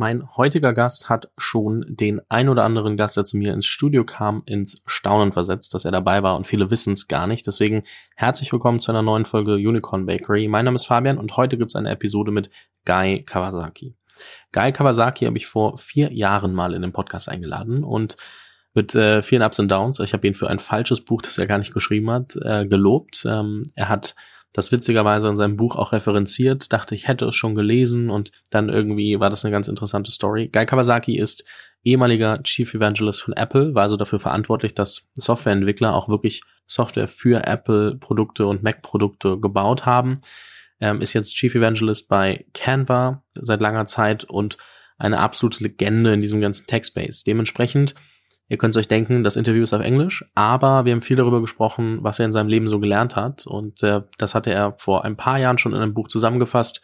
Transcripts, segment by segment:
Mein heutiger Gast hat schon den ein oder anderen Gast, der zu mir ins Studio kam, ins Staunen versetzt, dass er dabei war und viele wissen es gar nicht. Deswegen herzlich willkommen zu einer neuen Folge Unicorn Bakery. Mein Name ist Fabian und heute gibt es eine Episode mit Guy Kawasaki. Guy Kawasaki habe ich vor vier Jahren mal in den Podcast eingeladen und mit äh, vielen Ups und Downs. Ich habe ihn für ein falsches Buch, das er gar nicht geschrieben hat, äh, gelobt. Ähm, er hat das witzigerweise in seinem Buch auch referenziert, dachte, ich hätte es schon gelesen und dann irgendwie war das eine ganz interessante Story. Guy Kawasaki ist ehemaliger Chief Evangelist von Apple, war also dafür verantwortlich, dass Softwareentwickler auch wirklich Software für Apple-Produkte und Mac-Produkte gebaut haben. Ähm, ist jetzt Chief Evangelist bei Canva seit langer Zeit und eine absolute Legende in diesem ganzen Tech-Space. Dementsprechend Ihr könnt euch denken, das Interview ist auf Englisch, aber wir haben viel darüber gesprochen, was er in seinem Leben so gelernt hat. Und äh, das hatte er vor ein paar Jahren schon in einem Buch zusammengefasst.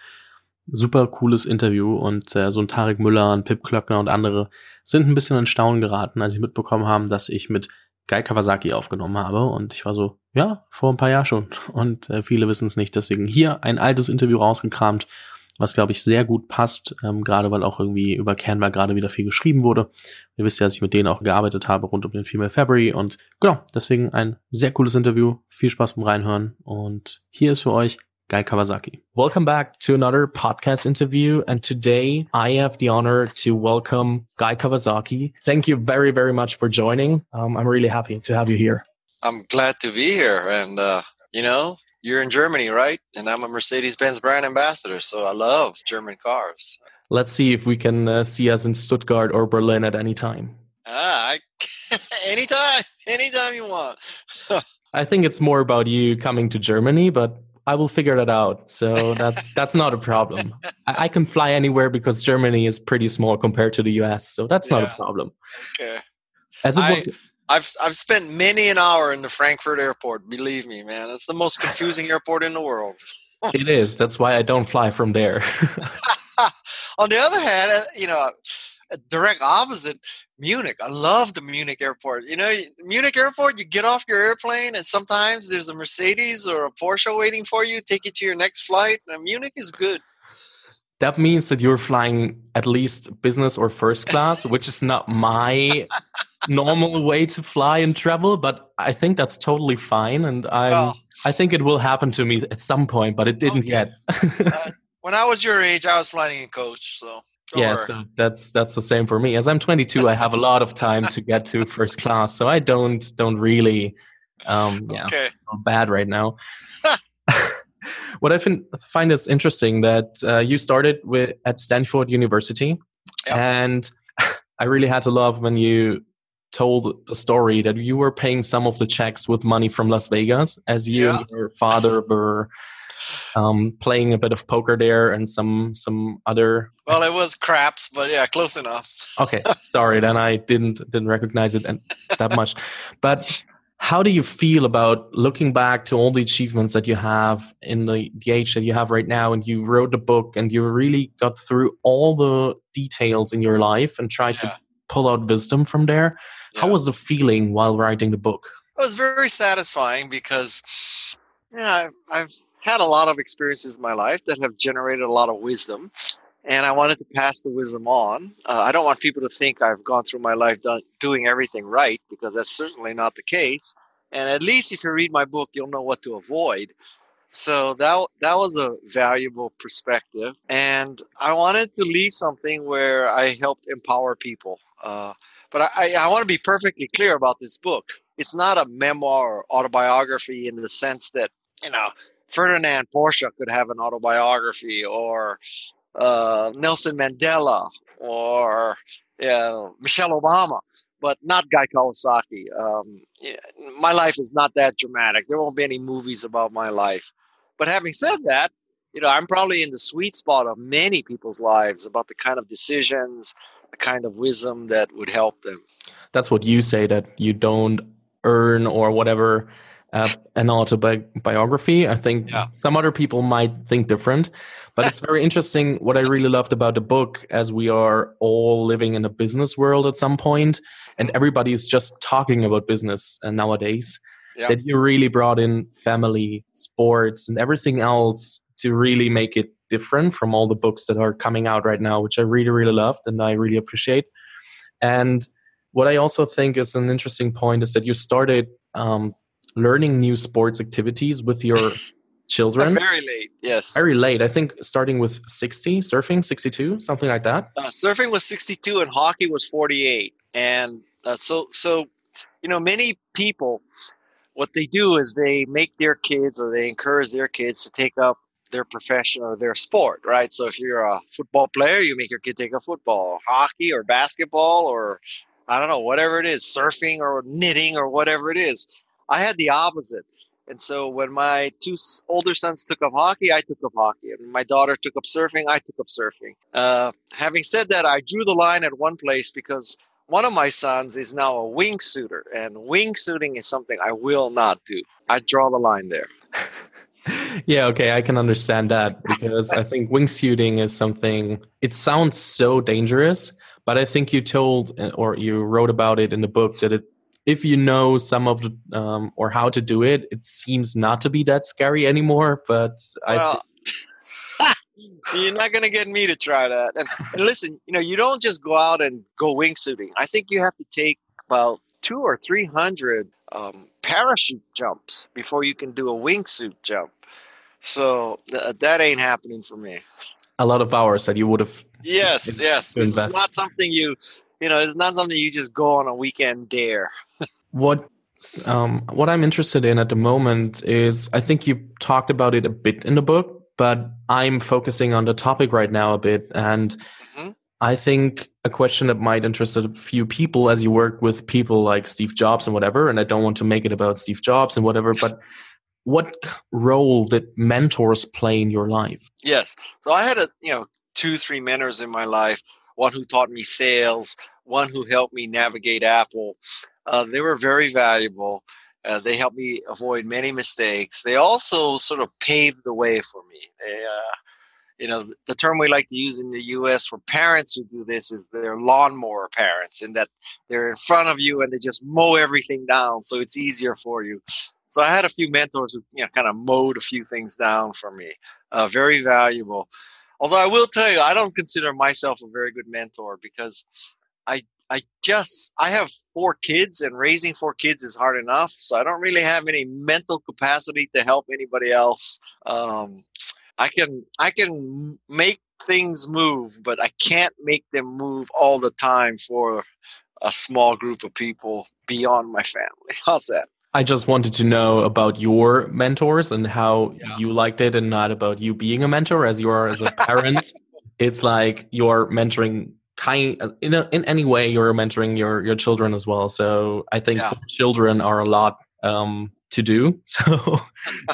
Super cooles Interview und äh, so ein Tarek Müller, ein Pip Klöckner und andere sind ein bisschen in Staunen geraten, als sie mitbekommen haben, dass ich mit Guy Kawasaki aufgenommen habe. Und ich war so, ja, vor ein paar Jahren schon. Und äh, viele wissen es nicht. Deswegen hier ein altes Interview rausgekramt was glaube ich sehr gut passt, ähm, gerade weil auch irgendwie über Canva gerade wieder viel geschrieben wurde. Ihr wisst ja, dass ich mit denen auch gearbeitet habe rund um den Female February und genau, deswegen ein sehr cooles Interview. Viel Spaß beim Reinhören und hier ist für euch Guy Kawasaki. Welcome back to another podcast interview. And today I have the honor to welcome Guy Kawasaki. Thank you very, very much for joining. Um, I'm really happy to have you here. I'm glad to be here. And, uh, you know, you're in Germany, right? And I'm a Mercedes Benz brand ambassador, so I love German cars. Let's see if we can uh, see us in Stuttgart or Berlin at any time. Ah, I, anytime, anytime you want. I think it's more about you coming to Germany, but I will figure that out. So that's that's not a problem. I, I, can fly anywhere because Germany is pretty small compared to the US, so that's yeah. not a problem. Okay. As it was, I've I've spent many an hour in the Frankfurt airport. Believe me, man, it's the most confusing airport in the world. it is. That's why I don't fly from there. On the other hand, uh, you know, direct opposite Munich. I love the Munich airport. You know, Munich airport. You get off your airplane, and sometimes there's a Mercedes or a Porsche waiting for you, take you to your next flight. And Munich is good that means that you're flying at least business or first class, which is not my normal way to fly and travel, but I think that's totally fine. And I'm, well, I think it will happen to me at some point, but it didn't okay. yet. uh, when I was your age, I was flying in coach. So yeah, worry. so that's that's the same for me. As I'm 22, I have a lot of time to get to first class, so I don't don't really, um, yeah, okay. bad right now. what I find find is interesting that uh, you started with at Stanford University, yep. and I really had to love when you told the story that you were paying some of the checks with money from Las Vegas as you yeah. and your father were um, playing a bit of poker there and some some other. Well, it was craps, but yeah, close enough. okay, sorry, then I didn't didn't recognize it that much. But how do you feel about looking back to all the achievements that you have in the, the age that you have right now and you wrote the book and you really got through all the details in your life and tried yeah. to pull out wisdom from there how was the feeling while writing the book it was very satisfying because yeah I've, I've had a lot of experiences in my life that have generated a lot of wisdom and I wanted to pass the wisdom on. Uh, I don't want people to think I've gone through my life done, doing everything right because that's certainly not the case. And at least if you read my book, you'll know what to avoid. So that that was a valuable perspective, and I wanted to leave something where I helped empower people. Uh, but I, I want to be perfectly clear about this book. It's not a memoir or autobiography in the sense that you know Ferdinand Porsche could have an autobiography, or uh, Nelson Mandela or Michelle Obama, but not Guy Kawasaki. Um, yeah, my life is not that dramatic. There won't be any movies about my life. But having said that, you know, I'm probably in the sweet spot of many people's lives about the kind of decisions, the kind of wisdom that would help them. That's what you say that you don't earn or whatever uh, an autobiography. I think yeah. some other people might think different, but it's very interesting. What I really loved about the book, as we are all living in a business world at some point, and mm-hmm. everybody is just talking about business uh, nowadays, that you really brought in family, sports, and everything else to really make it different from all the books that are coming out right now, which I really, really loved and I really appreciate. And what I also think is an interesting point is that you started um, learning new sports activities with your children. Very late, yes. Very late. I think starting with 60, surfing 62, something like that. Uh, surfing was 62 and hockey was 48. And uh, so, so, you know, many people, what they do is they make their kids or they encourage their kids to take up their profession or their sport, right? So if you're a football player, you make your kid take a football, hockey or basketball or I don't know, whatever it is, surfing or knitting or whatever it is. I had the opposite. And so when my two older sons took up hockey, I took up hockey. And my daughter took up surfing, I took up surfing. Uh, having said that, I drew the line at one place because one of my sons is now a wingsuiter, and wingsuiting is something I will not do. I draw the line there. yeah, okay, I can understand that because I think wingsuiting is something, it sounds so dangerous, but I think you told or you wrote about it in the book that it if you know some of the um, or how to do it, it seems not to be that scary anymore. But well, I you're not going to get me to try that. And, and, listen, you know, you don't just go out and go wingsuiting. I think you have to take about two or three hundred um, parachute jumps before you can do a wingsuit jump. So th- that ain't happening for me. A lot of hours that you would have. Yes, yes. It's not something you you know, it's not something you just go on a weekend dare. what um, what I'm interested in at the moment is I think you talked about it a bit in the book, but I'm focusing on the topic right now a bit. And mm-hmm. I think a question that might interest a few people as you work with people like Steve Jobs and whatever, and I don't want to make it about Steve Jobs and whatever, but what role did mentors play in your life? Yes. So I had a, you know, two, three mentors in my life, one who taught me sales, one who helped me navigate Apple. Uh, they were very valuable. Uh, they helped me avoid many mistakes. They also sort of paved the way for me. They, uh, you know, the term we like to use in the U.S. for parents who do this is they're lawnmower parents, in that they're in front of you and they just mow everything down, so it's easier for you. So I had a few mentors who, you know, kind of mowed a few things down for me. Uh, very valuable. Although I will tell you, I don't consider myself a very good mentor because I I just I have four kids and raising four kids is hard enough, so I don't really have any mental capacity to help anybody else. Um, I can I can make things move, but I can't make them move all the time for a small group of people beyond my family. How's that? I just wanted to know about your mentors and how yeah. you liked it, and not about you being a mentor as you are as a parent. it's like you're mentoring kind in a, in any way you're mentoring your your children as well so i think yeah. children are a lot um, to do. So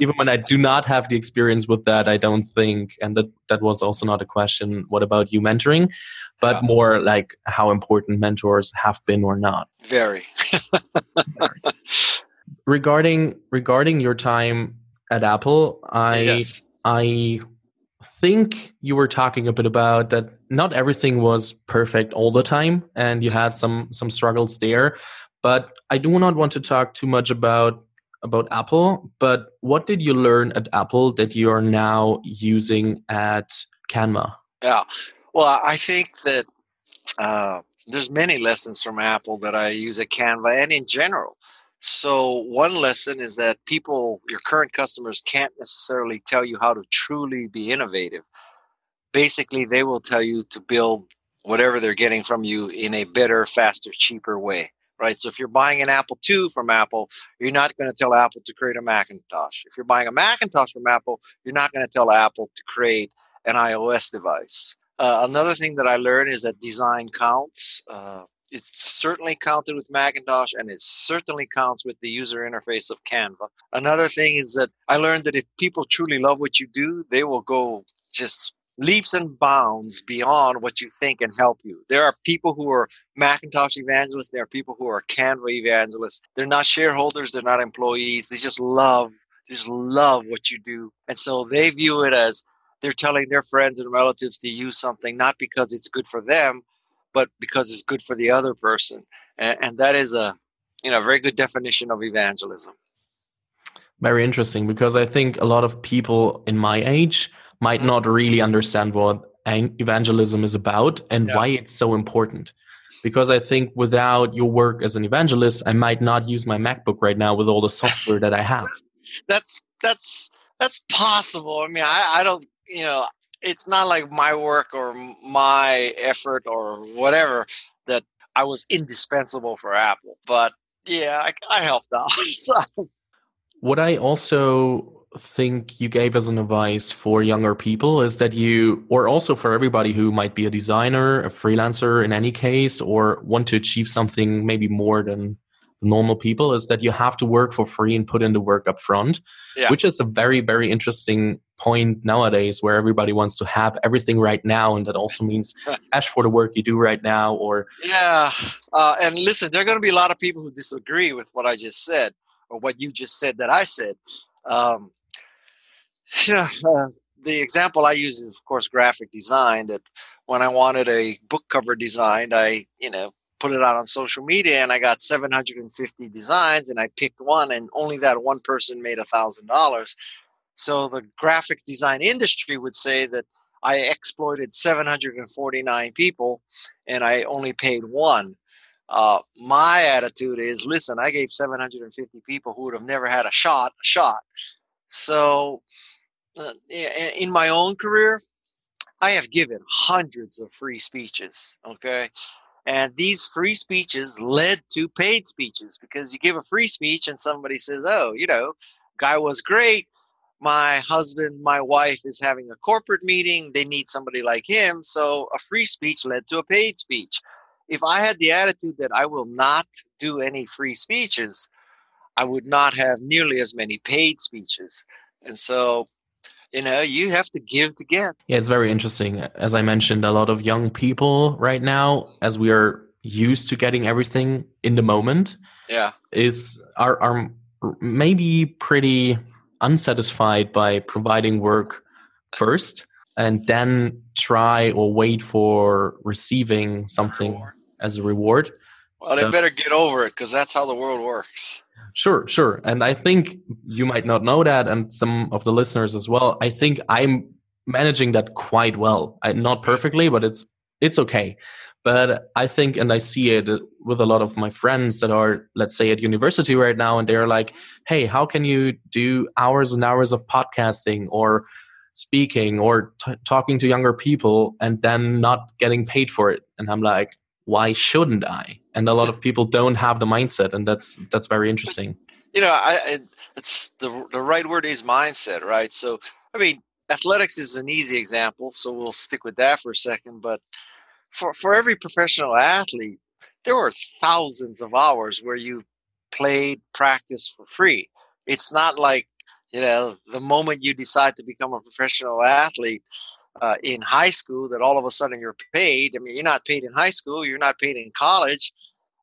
even when i do not have the experience with that i don't think and that that was also not a question what about you mentoring? But yeah. more like how important mentors have been or not. Very. Regarding regarding your time at apple i yes. i think you were talking a bit about that not everything was perfect all the time and you had mm-hmm. some some struggles there. But i do not want to talk too much about about apple but what did you learn at apple that you are now using at canva yeah well i think that uh, there's many lessons from apple that i use at canva and in general so, one lesson is that people, your current customers, can't necessarily tell you how to truly be innovative. Basically, they will tell you to build whatever they're getting from you in a better, faster, cheaper way. Right. So, if you're buying an Apple II from Apple, you're not going to tell Apple to create a Macintosh. If you're buying a Macintosh from Apple, you're not going to tell Apple to create an iOS device. Uh, another thing that I learned is that design counts. Uh, it certainly counted with Macintosh and it certainly counts with the user interface of Canva. Another thing is that I learned that if people truly love what you do, they will go just leaps and bounds beyond what you think and help you. There are people who are Macintosh evangelists, there are people who are Canva evangelists. They're not shareholders, they're not employees. They just love just love what you do. And so they view it as they're telling their friends and relatives to use something not because it's good for them, but because it's good for the other person. And, and that is a you know very good definition of evangelism. Very interesting because I think a lot of people in my age might not really understand what evangelism is about and yeah. why it's so important because I think without your work as an evangelist, I might not use my MacBook right now with all the software that I have. That's that's that's possible. I mean, I, I don't, you know, it's not like my work or my effort or whatever that I was indispensable for Apple. But yeah, I, I helped out. so. What I also think you gave as an advice for younger people is that you, or also for everybody who might be a designer, a freelancer in any case, or want to achieve something maybe more than the normal people, is that you have to work for free and put in the work up front, yeah. which is a very, very interesting point nowadays where everybody wants to have everything right now. And that also means cash for the work you do right now, or. Yeah. Uh, and listen, there are going to be a lot of people who disagree with what I just said or what you just said that I said. Um, Yeah, uh, the example I use is, of course, graphic design. That when I wanted a book cover designed, I, you know, put it out on social media and I got 750 designs and I picked one and only that one person made a thousand dollars. So the graphic design industry would say that I exploited 749 people and I only paid one. Uh, my attitude is listen, I gave 750 people who would have never had a shot a shot. So uh, in my own career, I have given hundreds of free speeches. Okay. And these free speeches led to paid speeches because you give a free speech and somebody says, Oh, you know, guy was great. My husband, my wife is having a corporate meeting. They need somebody like him. So a free speech led to a paid speech. If I had the attitude that I will not do any free speeches, I would not have nearly as many paid speeches. And so you know you have to give to get. Yeah it's very interesting. As i mentioned a lot of young people right now as we are used to getting everything in the moment yeah. is are are maybe pretty unsatisfied by providing work first and then try or wait for receiving something as a reward. Well so, they better get over it because that's how the world works Sure, sure. And I think you might not know that, and some of the listeners as well. I think I'm managing that quite well. I, not perfectly, but it's it's okay. But I think, and I see it with a lot of my friends that are, let's say, at university right now, and they're like, "Hey, how can you do hours and hours of podcasting or speaking or t- talking to younger people and then not getting paid for it?" And I'm like, why shouldn't I? And a lot of people don't have the mindset, and that's that's very interesting. You know, I, it's the the right word is mindset, right? So, I mean, athletics is an easy example, so we'll stick with that for a second. But for for every professional athlete, there were thousands of hours where you played practice for free. It's not like you know the moment you decide to become a professional athlete uh, in high school that all of a sudden you're paid. I mean, you're not paid in high school, you're not paid in college,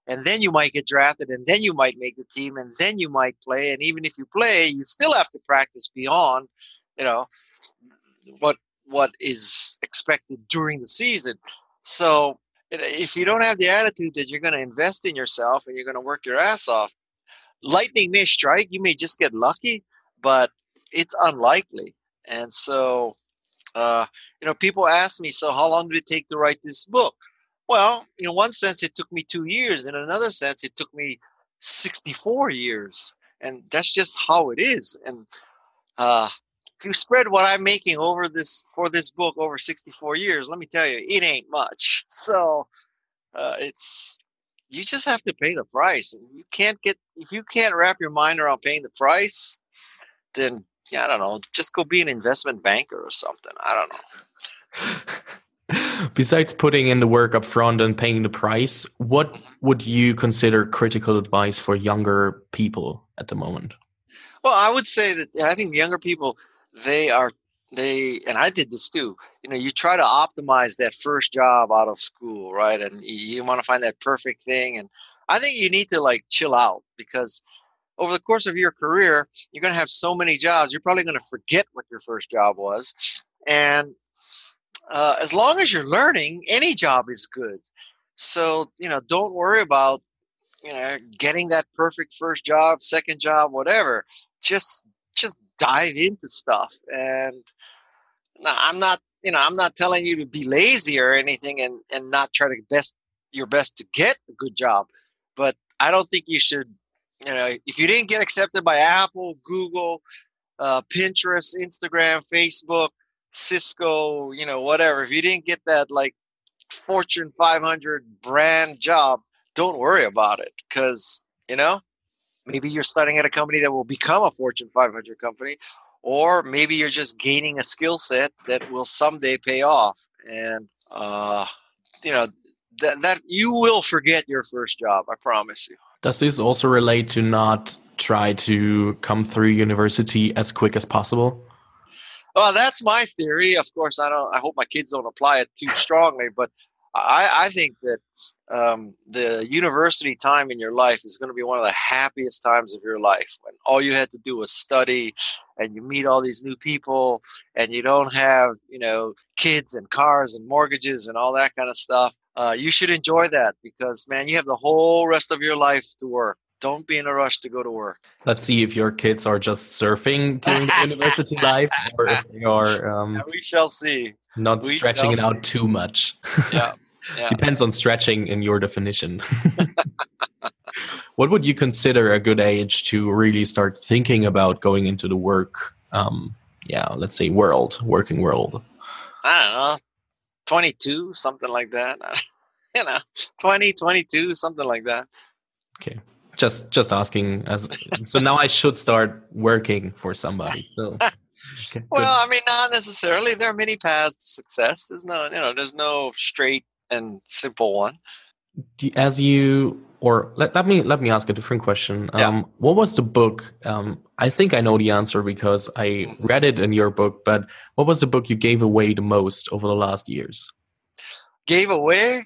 and then you might get drafted, and then you might make the team, and then you might play. And even if you play, you still have to practice beyond, you know, what what is expected during the season. So if you don't have the attitude that you're going to invest in yourself and you're going to work your ass off, lightning may strike. You may just get lucky, but it's unlikely. And so uh, you know, people ask me, so how long did it take to write this book? Well, in one sense, it took me two years. In another sense, it took me 64 years. And that's just how it is. And uh, if you spread what I'm making over this for this book over 64 years, let me tell you, it ain't much. So uh, it's you just have to pay the price. You can't get if you can't wrap your mind around paying the price, then yeah, I don't know, just go be an investment banker or something. I don't know. Besides putting in the work up front and paying the price, what mm-hmm. would you consider critical advice for younger people at the moment? Well, I would say that I think younger people they are they and I did this too. You know, you try to optimize that first job out of school, right? And you want to find that perfect thing and I think you need to like chill out because over the course of your career, you're going to have so many jobs, you're probably going to forget what your first job was. And uh, as long as you're learning, any job is good. So, you know, don't worry about, you know, getting that perfect first job, second job, whatever. Just, just dive into stuff. And I'm not, you know, I'm not telling you to be lazy or anything and and not try to best your best to get a good job, but I don't think you should, you know, if you didn't get accepted by Apple, Google, uh, Pinterest, Instagram, Facebook, Cisco, you know, whatever, if you didn't get that like Fortune 500 brand job, don't worry about it because, you know, maybe you're starting at a company that will become a Fortune 500 company, or maybe you're just gaining a skill set that will someday pay off. And, uh, you know, that, that you will forget your first job, I promise you. Does this also relate to not try to come through university as quick as possible? Well, that's my theory. Of course, I don't. I hope my kids don't apply it too strongly, but I, I think that um, the university time in your life is going to be one of the happiest times of your life when all you had to do was study and you meet all these new people and you don't have you know kids and cars and mortgages and all that kind of stuff uh, you should enjoy that because man you have the whole rest of your life to work don't be in a rush to go to work. Let's see if your kids are just surfing during university life or if they are. Um, yeah, we shall see. Not we stretching it out too much. Yeah. yeah. Depends on stretching in your definition. what would you consider a good age to really start thinking about going into the work? Um, yeah, let's say world, working world. I don't know, 22, something like that. you know, 20, 22, something like that. Okay. Just just asking as so now i should start working for somebody so okay, well i mean not necessarily. There are many paths to success. There's no you know there's no straight and simple one. As you or let, let me let me ask a different question. Yeah. um, what was the book um, i think i know the answer because i read it in your book but what was the book you gave away the most over the last years? Gave away?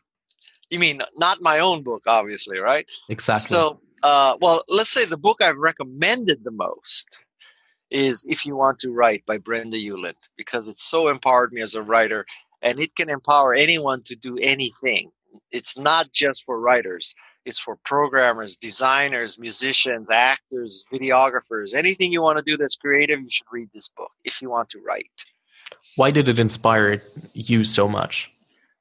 You mean not my own book obviously right? Exactly. So uh, well, let's say the book I've recommended the most is If You Want to Write by Brenda Ueland because it so empowered me as a writer and it can empower anyone to do anything. It's not just for writers, it's for programmers, designers, musicians, actors, videographers. Anything you want to do that's creative, you should read this book if you want to write. Why did it inspire you so much?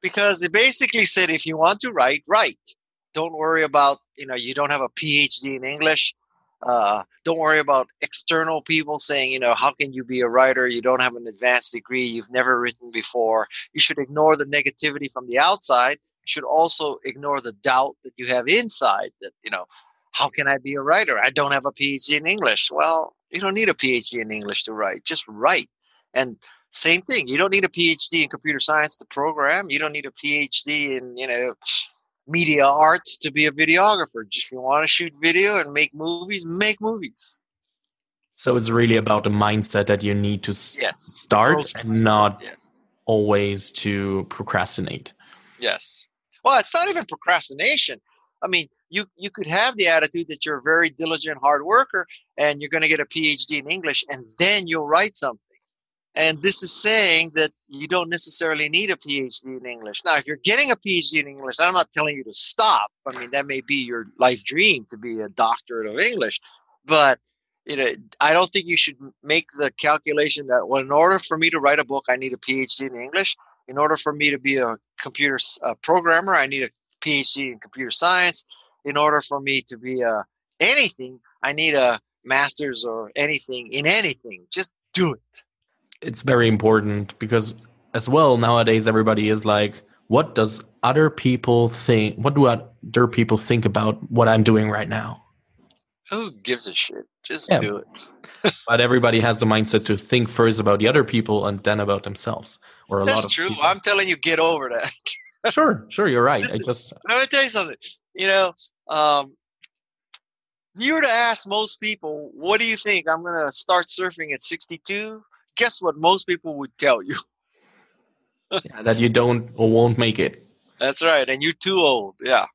Because it basically said if you want to write, write don't worry about you know you don't have a phd in english uh, don't worry about external people saying you know how can you be a writer you don't have an advanced degree you've never written before you should ignore the negativity from the outside should also ignore the doubt that you have inside that you know how can i be a writer i don't have a phd in english well you don't need a phd in english to write just write and same thing you don't need a phd in computer science to program you don't need a phd in you know media arts to be a videographer. If you want to shoot video and make movies, make movies. So it's really about the mindset that you need to yes. start and mindset, not yes. always to procrastinate. Yes. Well, it's not even procrastination. I mean, you you could have the attitude that you're a very diligent hard worker and you're going to get a PhD in English and then you'll write something. And this is saying that you don't necessarily need a PhD in English. Now, if you're getting a PhD in English, I'm not telling you to stop. I mean, that may be your life dream to be a doctorate of English, but you know, I don't think you should make the calculation that well, in order for me to write a book, I need a PhD in English. In order for me to be a computer uh, programmer, I need a PhD in computer science. In order for me to be a anything, I need a master's or anything in anything. Just do it it's very important because as well nowadays everybody is like what does other people think what do other people think about what i'm doing right now who gives a shit? Just Yeah. do it. But everybody has the mindset to think first about the other people and then about themselves or a lot that's of true. people. i'm telling you get over that. Sure sure you're right. Listen, i just let me tell you something. You know um, if you were to ask most people what do you think? I'm going to start surfing at 62 guess what most people would tell you? Yeah, that you don't or won't make it. That's right and you're too old. Yeah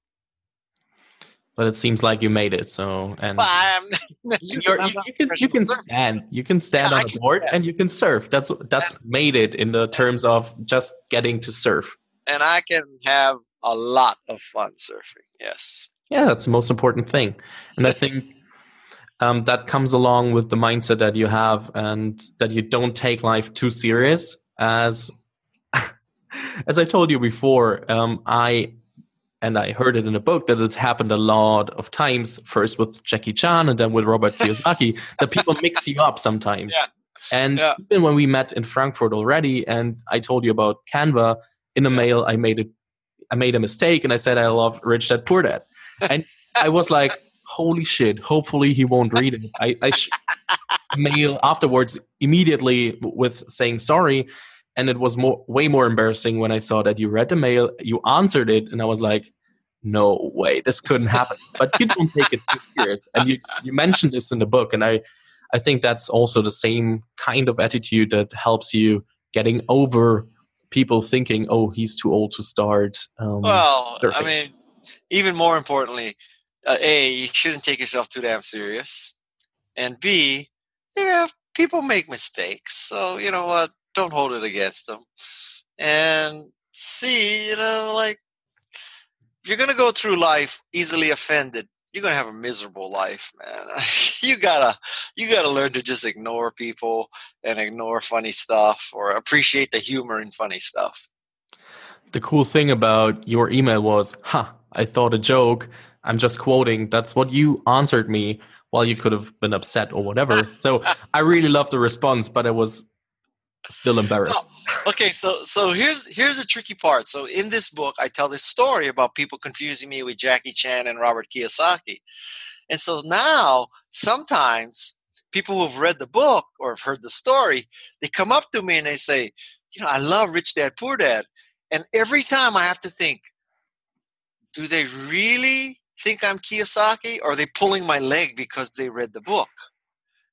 but it seems like you made it so and but I'm, you, you can you can stand you can stand Yeah, on a board and you can surf. That's that's made it in the terms of just getting to surf. And i can have a lot of fun surfing yes. Yeah, that's the most important thing. And I think um, that comes along with the mindset that you have and that you don't take life too serious. as as I told you before, um, I and I heard it in a book that it's happened a lot of times. First with Jackie Chan, and then with Robert Kiyosaki, that people mix you up sometimes. Yeah. And yeah. even when we met in Frankfurt already, and I told you about Canva in a yeah. mail, I made it. I made a mistake, and I said I love Rich Dad Poor Dad, and I was like, "Holy shit! Hopefully he won't read it." I, I sh- mail afterwards immediately with saying sorry, and it was more way more embarrassing when I saw that you read the mail, you answered it, and I was like, "No way, this couldn't happen." but you don't take it too serious, and you you mentioned this in the book, and I I think that's also the same kind of attitude that helps you getting over people thinking, "Oh, he's too old to start." Um, well, surfing. I mean, even more importantly, uh, a you shouldn't take yourself too damn serious, and b you know people make mistakes, so you know what don't hold it against them. And C, you know, like if you're gonna go through life easily offended, you're gonna have a miserable life, man. you gotta you gotta learn to just ignore people and ignore funny stuff or appreciate the humor in funny stuff. The cool thing about your email was, huh, I thought a joke. I'm just quoting. That's what you answered me while you could have been upset or whatever. so I really love the response, but it was still embarrassed. Oh, okay, so so here's here's the tricky part. So in this book, I tell this story about people confusing me with Jackie Chan and Robert Kiyosaki, and so now sometimes people who've read the book or have heard the story, they come up to me and they say, you know, I love Rich Dad Poor Dad, and every time I have to think, do they really think I'm Kiyosaki, or are they pulling my leg because they read the book?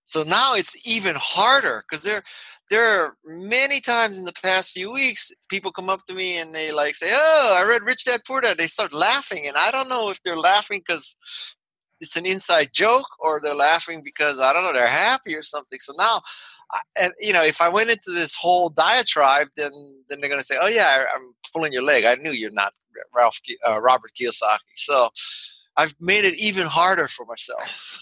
So now it's even harder because there, there are many times in the past few weeks people come up to me and they like say, "Oh, I read Rich Dad Poor Dad." They start laughing, and I don't know if they're laughing because it's an inside joke or they're laughing because I don't know they're happy or something. So now, and you know, if I went into this whole diatribe, then then they're going to say, "Oh yeah, I'm pulling your leg. I knew you're not Ralph uh, Robert Kiyosaki." So I've made it even harder for myself.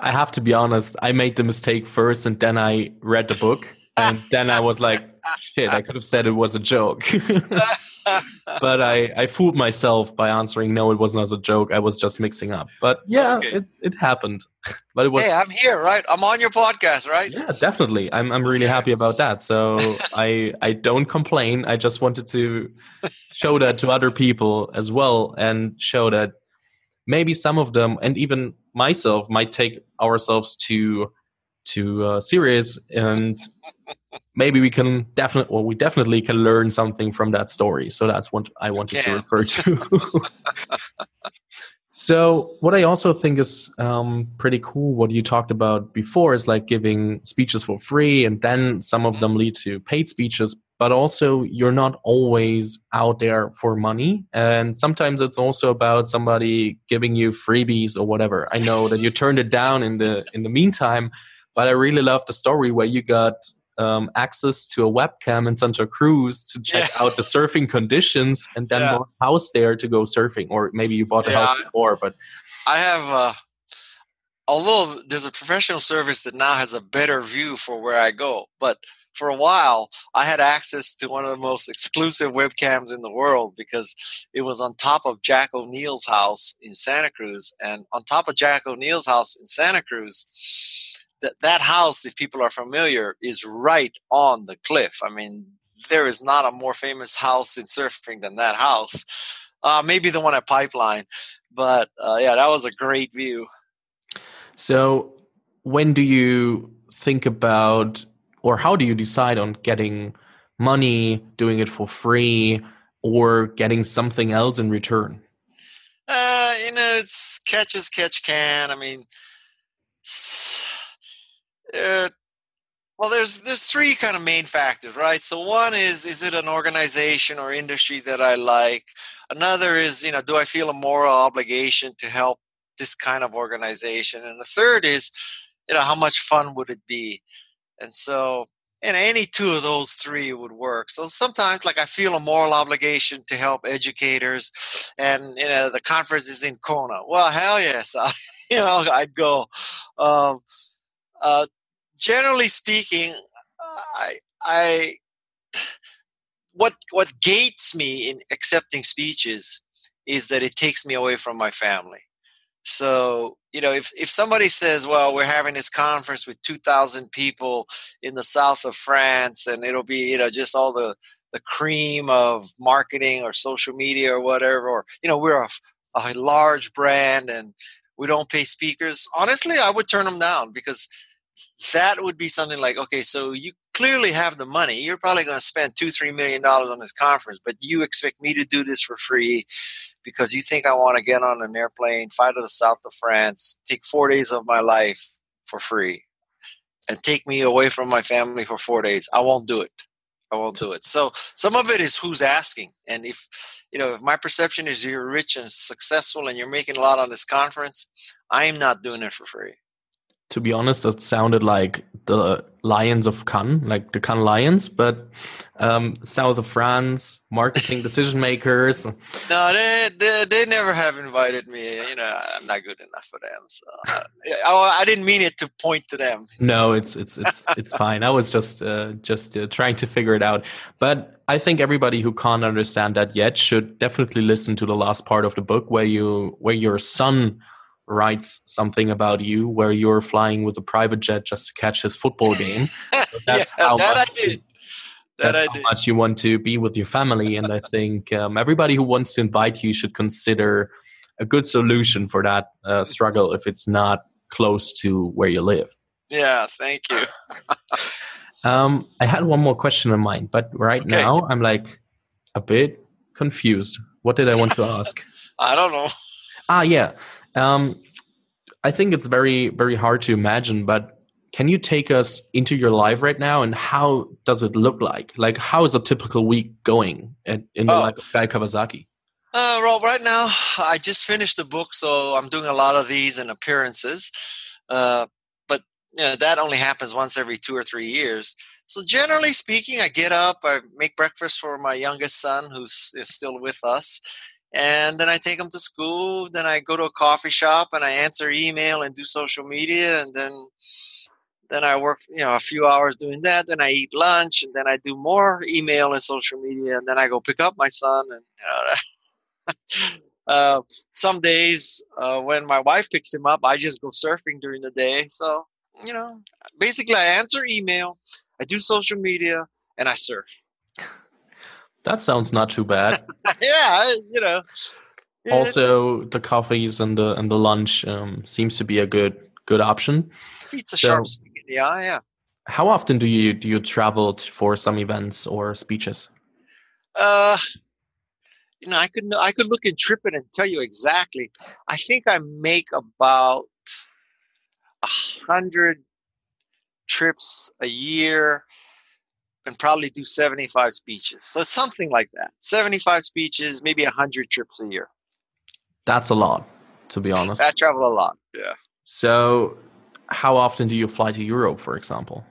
I have to be honest. I made the mistake first, and then I read the book, and then I was like, "Shit! I could have said it was a joke." but I, I fooled myself by answering no, it was not a joke. I was just mixing up. But yeah, okay. it, it happened. but it was. Hey, I'm here, right? I'm on your podcast, right? Yeah, definitely. I'm I'm really happy about that. So I I don't complain. I just wanted to show that to other people as well, and show that maybe some of them and even myself might take ourselves too too uh, serious and maybe we can definitely well we definitely can learn something from that story. So that's what i wanted to refer to. So what i also think is um, pretty cool what you talked about before is like giving speeches for free and then some of them lead to paid speeches but also you're not always out there for money and sometimes it's also about somebody giving you freebies or whatever i know that you turned it down in the in the meantime but i really love the story where you got um, access to a webcam in Santa Cruz to check yeah. out the surfing conditions and then yeah. bought a house there to go surfing or maybe you bought a yeah, house before but i have uh, although there's a professional service that now has a better view for where i go but for a while, I had access to one of the most exclusive webcams in the world because it was on top of Jack O'Neill's house in Santa Cruz. And on top of Jack O'Neill's house in Santa Cruz, that, that house, if people are familiar, is right on the cliff. I mean, there is not a more famous house in surfing than that house. Uh, maybe the one at Pipeline. But uh, yeah, that was a great view. So, when do you think about or how do you decide on getting money, doing it for free, or getting something else in return? Uh, you know, it's catch as catch can. I mean, uh, well, there's there's three kind of main factors, right? So one is is it an organization or industry that I like? Another is you know, do I feel a moral obligation to help this kind of organization? And the third is, you know, how much fun would it be? And so, and any two of those three would work. So sometimes, like I feel a moral obligation to help educators, and you know the conference is in Kona. Well, hell yes, I, you know I'd go. Um, uh, generally speaking, I I what what gates me in accepting speeches is that it takes me away from my family. So, you know, if, if somebody says, well, we're having this conference with 2,000 people in the south of France and it'll be, you know, just all the, the cream of marketing or social media or whatever, or, you know, we're a, a large brand and we don't pay speakers, honestly, I would turn them down because that would be something like, okay, so you clearly have the money. You're probably going to spend two, three million dollars on this conference, but you expect me to do this for free because you think I want to get on an airplane, fly to the south of France, take four days of my life for free, and take me away from my family for four days. I won't do it. I won't do it. So some of it is who's asking, and if you know, if my perception is you're rich and successful and you're making a lot on this conference, I'm not doing it for free. To be honest, that sounded like the Lions of Cannes, like the Cannes Lions, but um, south of France, marketing decision makers. No, they, they, they never have invited me. You know, I'm not good enough for them. So uh, I, I didn't mean it to point to them. No, it's it's it's it's fine. I was just uh, just uh, trying to figure it out. But I think everybody who can't understand that yet should definitely listen to the last part of the book where you where your son writes something about you where you're flying with a private jet just to catch his football game. So that's yeah, how that much, I did. That that's I how much you want to be with your family. And I think um, everybody who wants to invite you should consider a good solution for that uh, struggle if it's not close to where you live. Yeah, thank you. um, I had one more question in mind, but right okay. now I'm like a bit confused. What did I want to ask? I don't know. Ah, yeah. Um, I think it's very, very hard to imagine, but can you take us into your life right now and how does it look like? Like, how is a typical week going at, in the oh. life of Guy Kawasaki? Uh, well, right now, I just finished the book, so I'm doing a lot of these and appearances. Uh, but you know, that only happens once every two or three years. So generally speaking, I get up, I make breakfast for my youngest son, who's still with us, and then I take them to school. Then I go to a coffee shop and I answer email and do social media, and then then I work, you know, a few hours doing that. Then I eat lunch, and then I do more email and social media, and then I go pick up my son. And you know, uh, some days uh, when my wife picks him up, I just go surfing during the day. So you know, basically, I answer email, I do social media, and I surf. That sounds not too bad. yeah, you know. Also, the coffees and the and the lunch um, seems to be a good good option. Beats a so, sharp stick in the eye. Yeah. How often do you do you travel for some events or speeches? Uh, you know, I could I could look in TripIt and tell you exactly. I think I make about a hundred trips a year and probably do 75 speeches. So something like that. 75 speeches, maybe 100 trips a year. That's a lot, to be honest. I travel a lot, yeah. So how often do you fly to Europe, for example?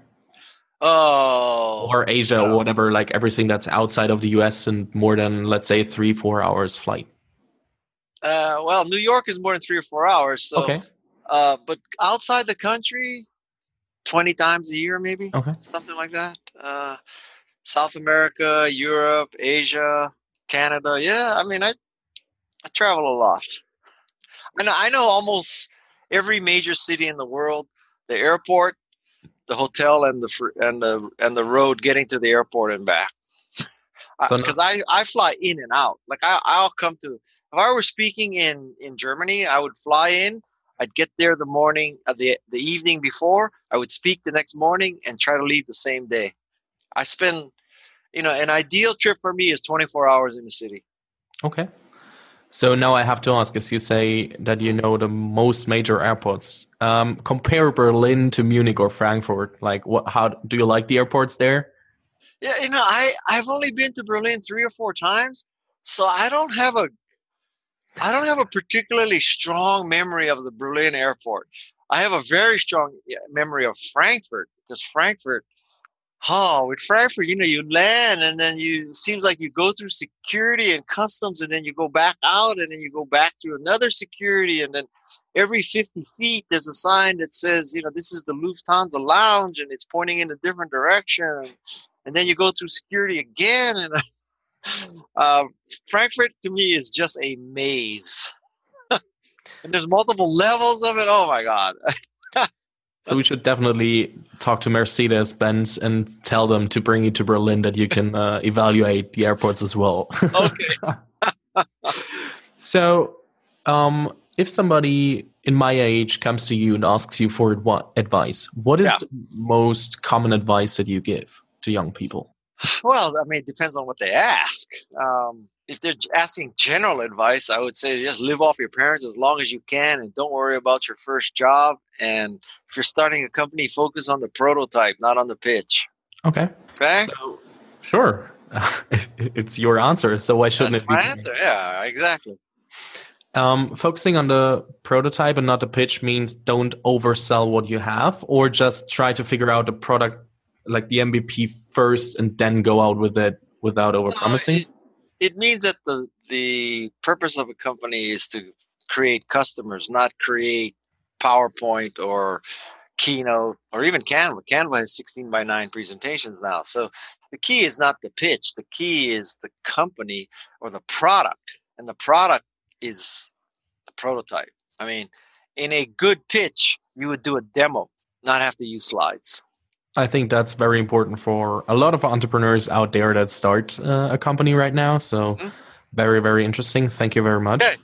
Oh. Or Asia or whatever, like everything that's outside of the US and more than, let's say, three, four hours flight? Uh, well, New York is more than three or four hours. So, okay. Uh, but outside the country, 20 times a year, maybe. Okay. Something like that. Uh, South America, Europe, Asia, Canada. Yeah, I mean, I, I travel a lot. I know, I know almost every major city in the world, the airport, the hotel, and the and the and the road getting to the airport and back. Because so I, I fly in and out. Like I, I'll come to if I were speaking in in Germany, I would fly in I'd get there the morning, uh, the the evening before. I would speak the next morning and try to leave the same day. I spend, you know, an ideal trip for me is 24 hours in the city. Okay. So now I have to ask, as you say that you know the most major airports, um, compare Berlin to Munich or Frankfurt. Like, what? How do you like the airports there? Yeah, you know, I I've only been to Berlin three or four times, so I don't have a I don't have a particularly strong memory of the Berlin airport. I have a very strong memory of Frankfurt because Frankfurt, oh, with Frankfurt, you know, you land and then you seems like you go through security and customs and then you go back out and then you go back through another security and then every 50 feet there's a sign that says, you know, this is the Lufthansa lounge and it's pointing in a different direction. and then you go through security again. And uh, Frankfurt to me is just a maze. and there's multiple levels of it. Oh my God. so we should definitely talk to Mercedes Benz and tell them to bring you to Berlin that you can uh, evaluate the airports as well. okay. so, um, if somebody in my age comes to you and asks you for what advice, what is yeah. the most common advice that you give to young people? Well, I mean, it depends on what they ask. Um, if they're asking general advice, I would say just live off your parents as long as you can and don't worry about your first job. And if you're starting a company, focus on the prototype, not on the pitch. Okay. Okay. So, sure. it's your answer. So why shouldn't That's it be? my answer. Yeah, exactly. Um, focusing on the prototype and not the pitch means don't oversell what you have or just try to figure out the product like the MVP first and then go out with it without overpromising. No, it, it means that the the purpose of a company is to create customers, not create PowerPoint or Keynote or even Canva. Canva has 16 by 9 presentations now. So the key is not the pitch, the key is the company or the product. And the product is the prototype. I mean, in a good pitch, you would do a demo, not have to use slides. I think that's very important for a lot of entrepreneurs out there that start uh, a company right now. So, mm-hmm. very, very interesting. Thank you very much. Okay.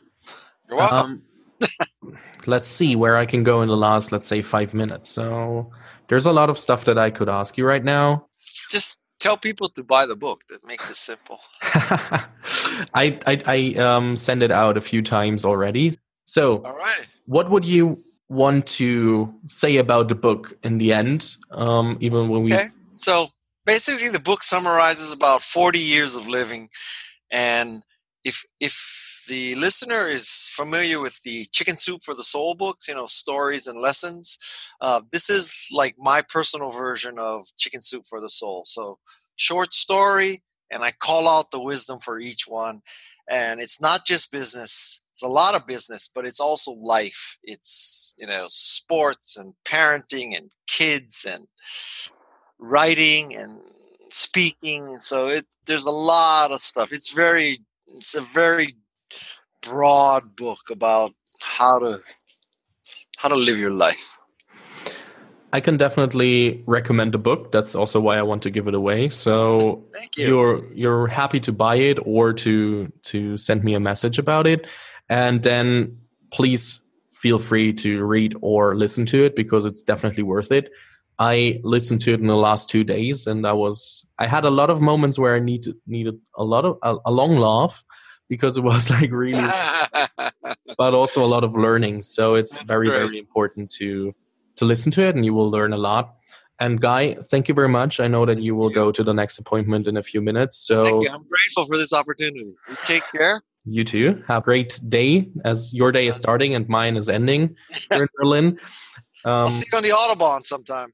You're welcome. Um, let's see where I can go in the last, let's say, five minutes. So, there's a lot of stuff that I could ask you right now. Just tell people to buy the book. That makes it simple. I I, I um, send it out a few times already. So, all right. What would you want to say about the book in the end, um, even when we. Okay. So basically, the book summarizes about 40 years of living. And if, if the listener is familiar with the Chicken Soup for the Soul books, you know, stories and lessons, uh, this is like my personal version of Chicken Soup for the Soul. So, short story, and I call out the wisdom for each one. And it's not just business, it's a lot of business, but it's also life. It's, you know, sports and parenting and kids and writing and speaking. So it, there's a lot of stuff. It's very, it's a very broad book about how to, how to live your life. I can definitely recommend the book. That's also why I want to give it away. So you. you're you're happy to buy it or to to send me a message about it. And then please feel free to read or listen to it because it's definitely worth it. I listened to it in the last two days, and I was I had a lot of moments where I needed needed a lot of a, a long laugh because it was like really, but also a lot of learning. So it's That's very great. very important to to listen to it, and you will learn a lot. And Guy, thank you very much. I know that you will go to the next appointment in a few minutes. So I'm grateful for this opportunity. You take care. You too. Have a great day as your day is starting and mine is ending here in Berlin. Um, I'll see you on the Autobahn sometime.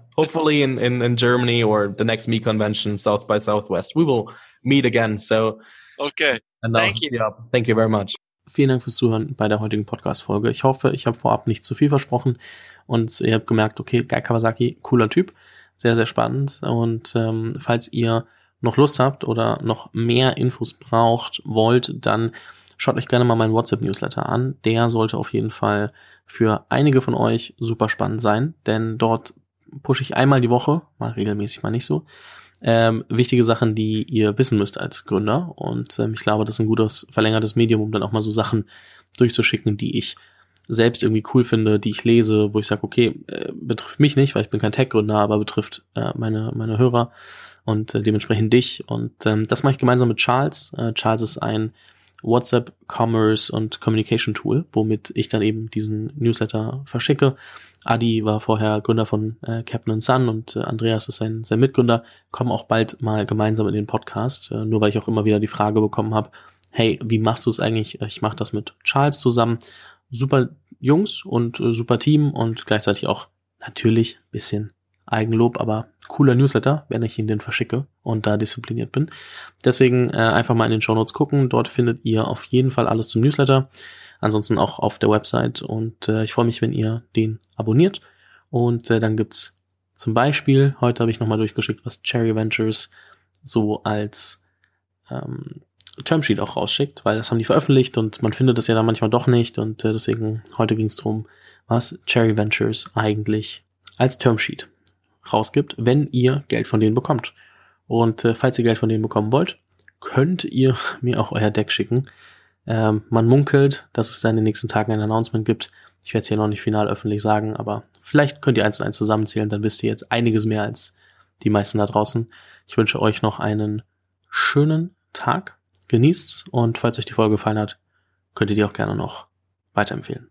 hopefully in, in, in Germany or the next me convention, South by Southwest. We will meet again. So okay. Thank you. Yeah, thank you very much. Vielen Dank fürs Zuhören bei der heutigen Podcast-Folge. Ich hoffe, ich habe vorab nicht zu viel versprochen und ihr habt gemerkt, okay, Guy Kawasaki, cooler Typ, sehr, sehr spannend. Und ähm, falls ihr noch Lust habt oder noch mehr Infos braucht, wollt, dann schaut euch gerne mal meinen WhatsApp-Newsletter an. Der sollte auf jeden Fall für einige von euch super spannend sein, denn dort pushe ich einmal die Woche, mal regelmäßig, mal nicht so, ähm, wichtige Sachen, die ihr wissen müsst als Gründer. Und ähm, ich glaube, das ist ein gutes verlängertes Medium, um dann auch mal so Sachen durchzuschicken, die ich selbst irgendwie cool finde, die ich lese, wo ich sage, okay, äh, betrifft mich nicht, weil ich bin kein Tech-Gründer, aber betrifft äh, meine, meine Hörer und äh, dementsprechend dich. Und ähm, das mache ich gemeinsam mit Charles. Äh, Charles ist ein WhatsApp Commerce und Communication Tool, womit ich dann eben diesen Newsletter verschicke. Adi war vorher Gründer von äh, Captain Sun und äh, Andreas ist sein, sein Mitgründer, kommen auch bald mal gemeinsam in den Podcast, äh, nur weil ich auch immer wieder die Frage bekommen habe, hey, wie machst du es eigentlich? Ich mache das mit Charles zusammen. Super Jungs und äh, super Team und gleichzeitig auch natürlich bisschen Eigenlob, aber cooler Newsletter, wenn ich ihn denn verschicke und da diszipliniert bin. Deswegen äh, einfach mal in den Show Notes gucken. Dort findet ihr auf jeden Fall alles zum Newsletter. Ansonsten auch auf der Website. Und äh, ich freue mich, wenn ihr den abonniert. Und äh, dann gibt's Zum Beispiel, heute habe ich nochmal durchgeschickt, was Cherry Ventures so als ähm, Termsheet auch rausschickt, weil das haben die veröffentlicht und man findet das ja dann manchmal doch nicht und äh, deswegen heute ging es darum, was Cherry Ventures eigentlich als Termsheet rausgibt, wenn ihr Geld von denen bekommt. Und äh, falls ihr Geld von denen bekommen wollt, könnt ihr mir auch euer Deck schicken. Ähm, man munkelt, dass es da in den nächsten Tagen ein Announcement gibt. Ich werde es hier noch nicht final öffentlich sagen, aber vielleicht könnt ihr eins und eins zusammenzählen, dann wisst ihr jetzt einiges mehr als die meisten da draußen. Ich wünsche euch noch einen schönen Tag. Genießt's und falls euch die Folge gefallen hat, könnt ihr die auch gerne noch weiterempfehlen.